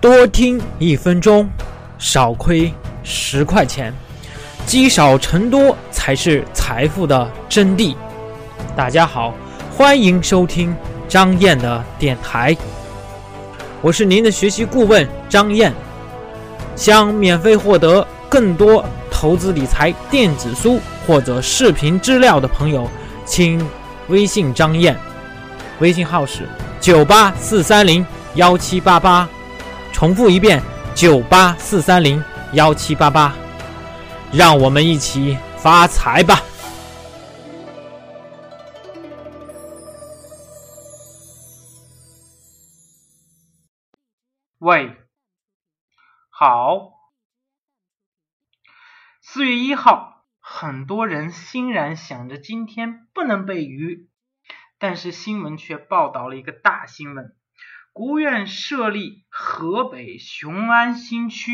多听一分钟，少亏十块钱，积少成多才是财富的真谛。大家好，欢迎收听张燕的电台，我是您的学习顾问张燕。想免费获得更多投资理财电子书或者视频资料的朋友，请微信张燕，微信号是九八四三零幺七八八。重复一遍：九八四三零幺七八八，让我们一起发财吧！喂，好。四月一号，很多人欣然想着今天不能被鱼，但是新闻却报道了一个大新闻。国务院设立河北雄安新区，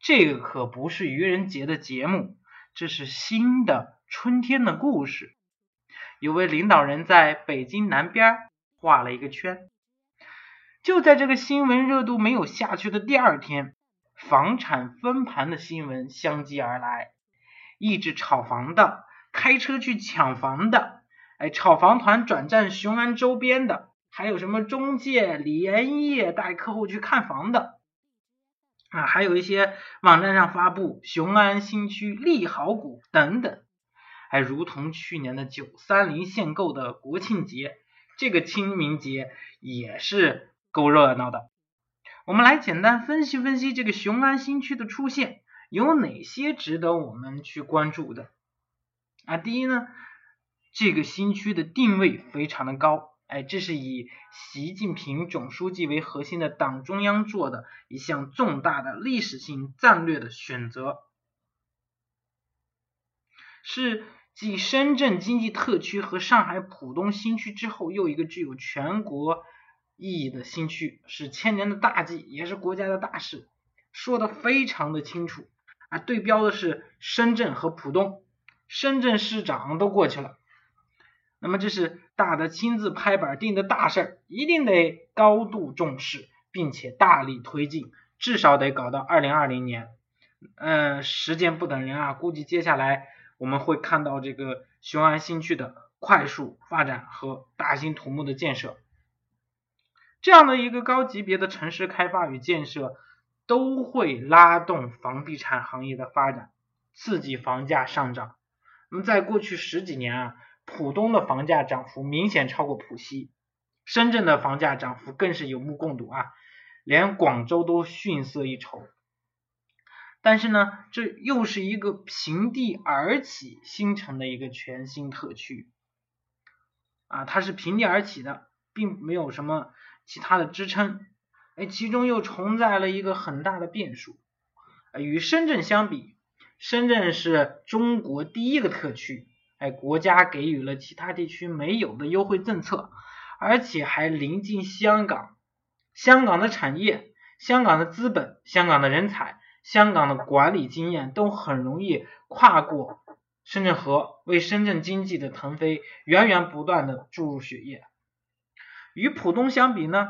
这个可不是愚人节的节目，这是新的春天的故事。有位领导人在北京南边画了一个圈。就在这个新闻热度没有下去的第二天，房产分盘的新闻相继而来，一直炒房的、开车去抢房的、哎，炒房团转战雄安周边的。还有什么中介连夜带客户去看房的啊？还有一些网站上发布雄安新区利好股等等，还如同去年的九三零限购的国庆节，这个清明节也是够热闹的。我们来简单分析分析这个雄安新区的出现有哪些值得我们去关注的啊？第一呢，这个新区的定位非常的高。哎，这是以习近平总书记为核心的党中央做的一项重大的历史性战略的选择，是继深圳经济特区和上海浦东新区之后又一个具有全国意义的新区，是千年的大计，也是国家的大事，说的非常的清楚啊。对标的是深圳和浦东，深圳市长都过去了。那么这是大的亲自拍板定的大事儿，一定得高度重视，并且大力推进，至少得搞到二零二零年。嗯，时间不等人啊，估计接下来我们会看到这个雄安新区的快速发展和大兴土木的建设。这样的一个高级别的城市开发与建设，都会拉动房地产行业的发展，刺激房价上涨。那么在过去十几年啊。浦东的房价涨幅明显超过浦西，深圳的房价涨幅更是有目共睹啊，连广州都逊色一筹。但是呢，这又是一个平地而起新城的一个全新特区啊，它是平地而起的，并没有什么其他的支撑。哎，其中又存在了一个很大的变数。与深圳相比，深圳是中国第一个特区。哎，国家给予了其他地区没有的优惠政策，而且还临近香港，香港的产业、香港的资本、香港的人才、香港的管理经验都很容易跨过深圳河，为深圳经济的腾飞源源不断的注入血液。与浦东相比呢，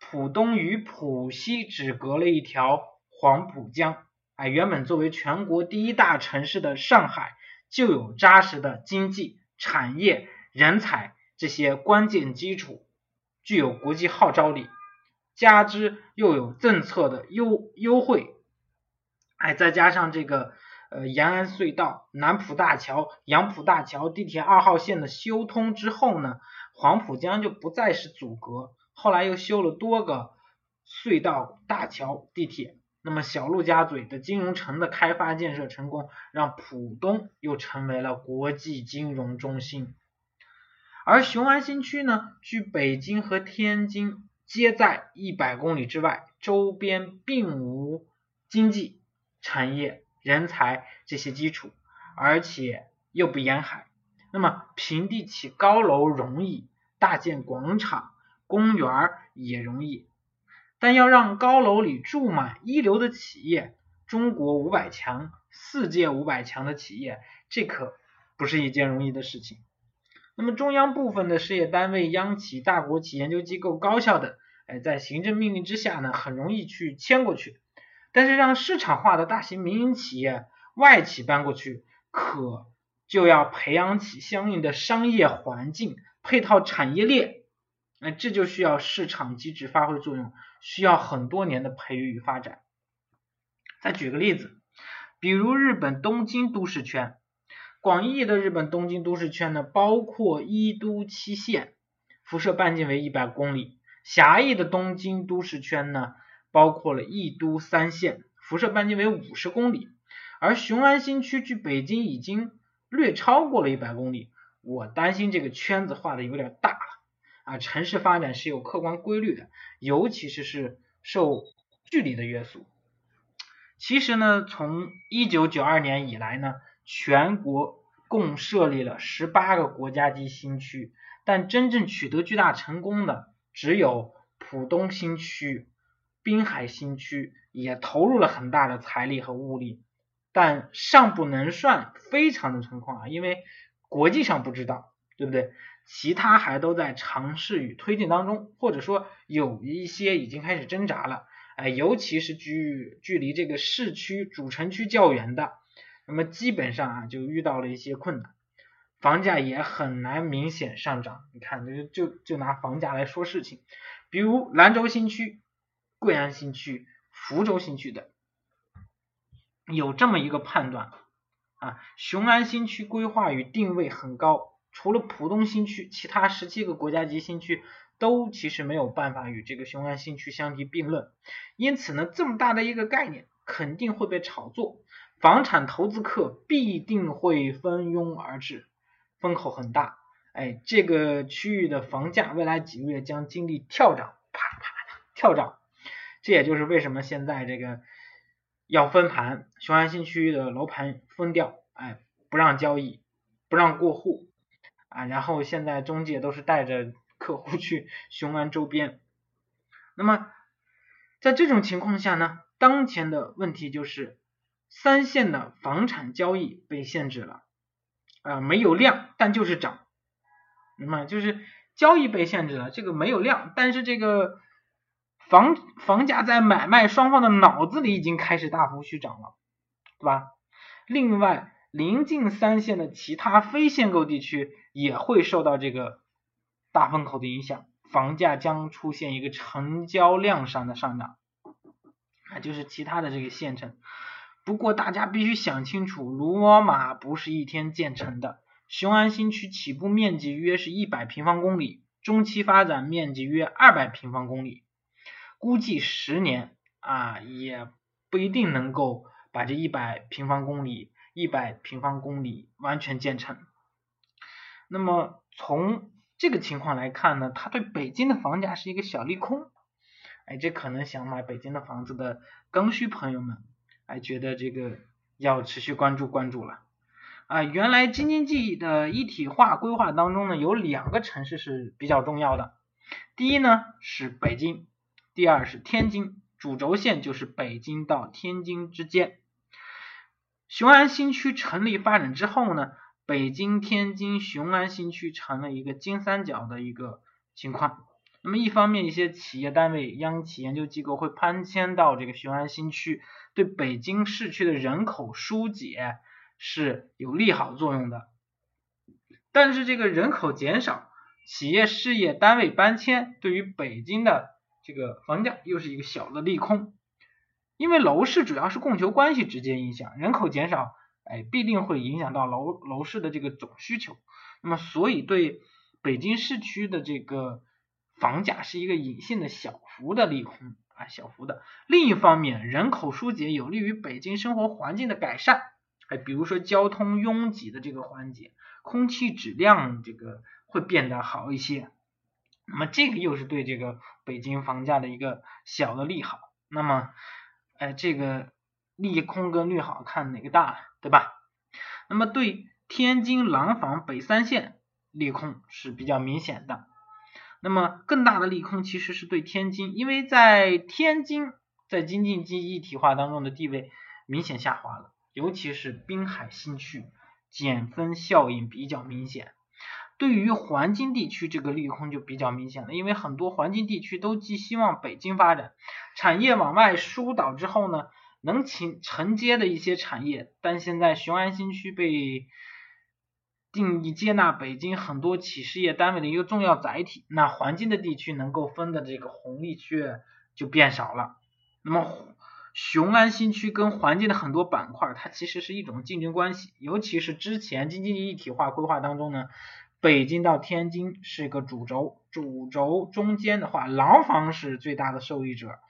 浦东与浦西只隔了一条黄浦江。哎，原本作为全国第一大城市的上海。就有扎实的经济、产业、人才这些关键基础，具有国际号召力，加之又有政策的优优惠，哎，再加上这个呃延安隧道、南浦大桥、杨浦大桥、地铁二号线的修通之后呢，黄浦江就不再是阻隔，后来又修了多个隧道、大桥、地铁。那么小陆家嘴的金融城的开发建设成功，让浦东又成为了国际金融中心。而雄安新区呢，距北京和天津皆在一百公里之外，周边并无经济、产业、人才这些基础，而且又不沿海。那么平地起高楼容易，大建广场、公园也容易。但要让高楼里住满一流的企业，中国五百强、世界五百强的企业，这可不是一件容易的事情。那么中央部分的事业单位、央企、大国企、研究机构、高校等，哎，在行政命令之下呢，很容易去迁过去。但是让市场化的大型民营企业、外企搬过去，可就要培养起相应的商业环境、配套产业链，那，这就需要市场机制发挥作用，需要很多年的培育与发展。再举个例子，比如日本东京都市圈，广义的日本东京都市圈呢，包括一都七县，辐射半径为一百公里；狭义的东京都市圈呢。包括了一都三县，辐射半径为五十公里，而雄安新区距北京已经略超过了一百公里。我担心这个圈子画的有点大啊！城市发展是有客观规律的，尤其是是受距离的约束。其实呢，从一九九二年以来呢，全国共设立了十八个国家级新区，但真正取得巨大成功的只有浦东新区。滨海新区也投入了很大的财力和物力，但尚不能算非常的成功啊，因为国际上不知道，对不对？其他还都在尝试与推进当中，或者说有一些已经开始挣扎了，哎，尤其是距距离这个市区主城区较远的，那么基本上啊就遇到了一些困难，房价也很难明显上涨。你看，就就就拿房价来说事情，比如兰州新区。贵安新区、福州新区等，有这么一个判断啊，雄安新区规划与定位很高，除了浦东新区，其他十七个国家级新区都其实没有办法与这个雄安新区相提并论，因此呢，这么大的一个概念肯定会被炒作，房产投资客必定会蜂拥而至，风口很大，哎，这个区域的房价未来几个月将经历跳涨，啪啪啪跳涨。这也就是为什么现在这个要分盘，雄安新区的楼盘封掉，哎，不让交易，不让过户啊，然后现在中介都是带着客户去雄安周边。那么在这种情况下呢，当前的问题就是三线的房产交易被限制了，啊，没有量，但就是涨，那么就是交易被限制了，这个没有量，但是这个。房房价在买卖双方的脑子里已经开始大幅续涨了，对吧？另外，临近三线的其他非限购地区也会受到这个大风口的影响，房价将出现一个成交量上的上涨，啊，就是其他的这个县城。不过大家必须想清楚，罗马不是一天建成的。雄安新区起步面积约是一百平方公里，中期发展面积约二百平方公里。估计十年啊，也不一定能够把这一百平方公里、一百平方公里完全建成。那么从这个情况来看呢，它对北京的房价是一个小利空。哎，这可能想买北京的房子的刚需朋友们，哎，觉得这个要持续关注关注了。啊，原来京津冀的一体化规划当中呢，有两个城市是比较重要的。第一呢是北京。第二是天津，主轴线就是北京到天津之间。雄安新区成立发展之后呢，北京、天津、雄安新区成了一个金三角的一个情况。那么一方面，一些企业单位、央企研究机构会搬迁到这个雄安新区，对北京市区的人口疏解是有利好作用的。但是这个人口减少，企业事业单位搬迁，对于北京的这个房价又是一个小的利空，因为楼市主要是供求关系直接影响，人口减少，哎，必定会影响到楼楼市的这个总需求，那么所以对北京市区的这个房价是一个隐性的小幅的利空啊，小幅的。另一方面，人口疏解有利于北京生活环境的改善，哎，比如说交通拥挤的这个环节，空气质量这个会变得好一些。那么这个又是对这个北京房价的一个小的利好，那么，哎，这个利空跟利好看哪个大，对吧？那么对天津廊坊北三县利空是比较明显的，那么更大的利空其实是对天津，因为在天津在京津冀一体化当中的地位明显下滑了，尤其是滨海新区减分效应比较明显。对于环京地区这个利空就比较明显了，因为很多环京地区都寄希望北京发展，产业往外疏导之后呢，能承承接的一些产业，但现在雄安新区被定义接纳北京很多企事业单位的一个重要载体，那环京的地区能够分的这个红利却就变少了。那么雄安新区跟环京的很多板块，它其实是一种竞争关系，尤其是之前京津冀一体化规划当中呢。北京到天津是一个主轴，主轴中间的话，廊坊是最大的受益者。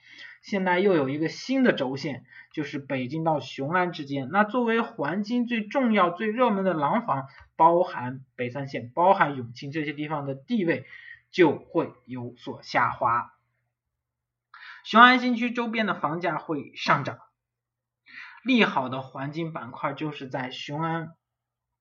现在又有一个新的轴线，就是北京到雄安之间。那作为环京最重要、最热门的廊坊，包含北三县、包含永清这些地方的地位就会有所下滑。雄安新区周边的房价会上涨。利好的环境板块就是在雄安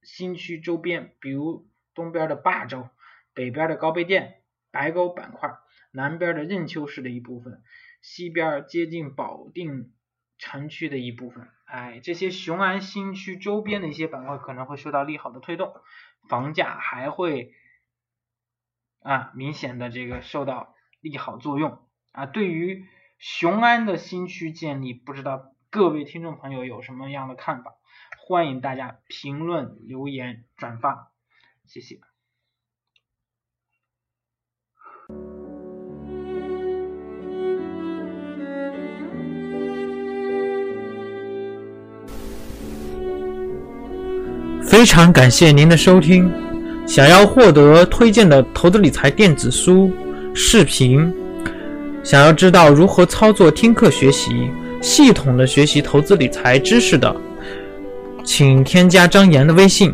新区周边，比如。东边的霸州，北边的高碑店、白沟板块，南边的任丘市的一部分，西边接近保定城区的一部分，哎，这些雄安新区周边的一些板块可能会受到利好的推动，房价还会啊明显的这个受到利好作用啊。对于雄安的新区建立，不知道各位听众朋友有什么样的看法？欢迎大家评论、留言、转发。谢谢。非常感谢您的收听。想要获得推荐的投资理财电子书、视频，想要知道如何操作听课学习，系统的学习投资理财知识的，请添加张岩的微信。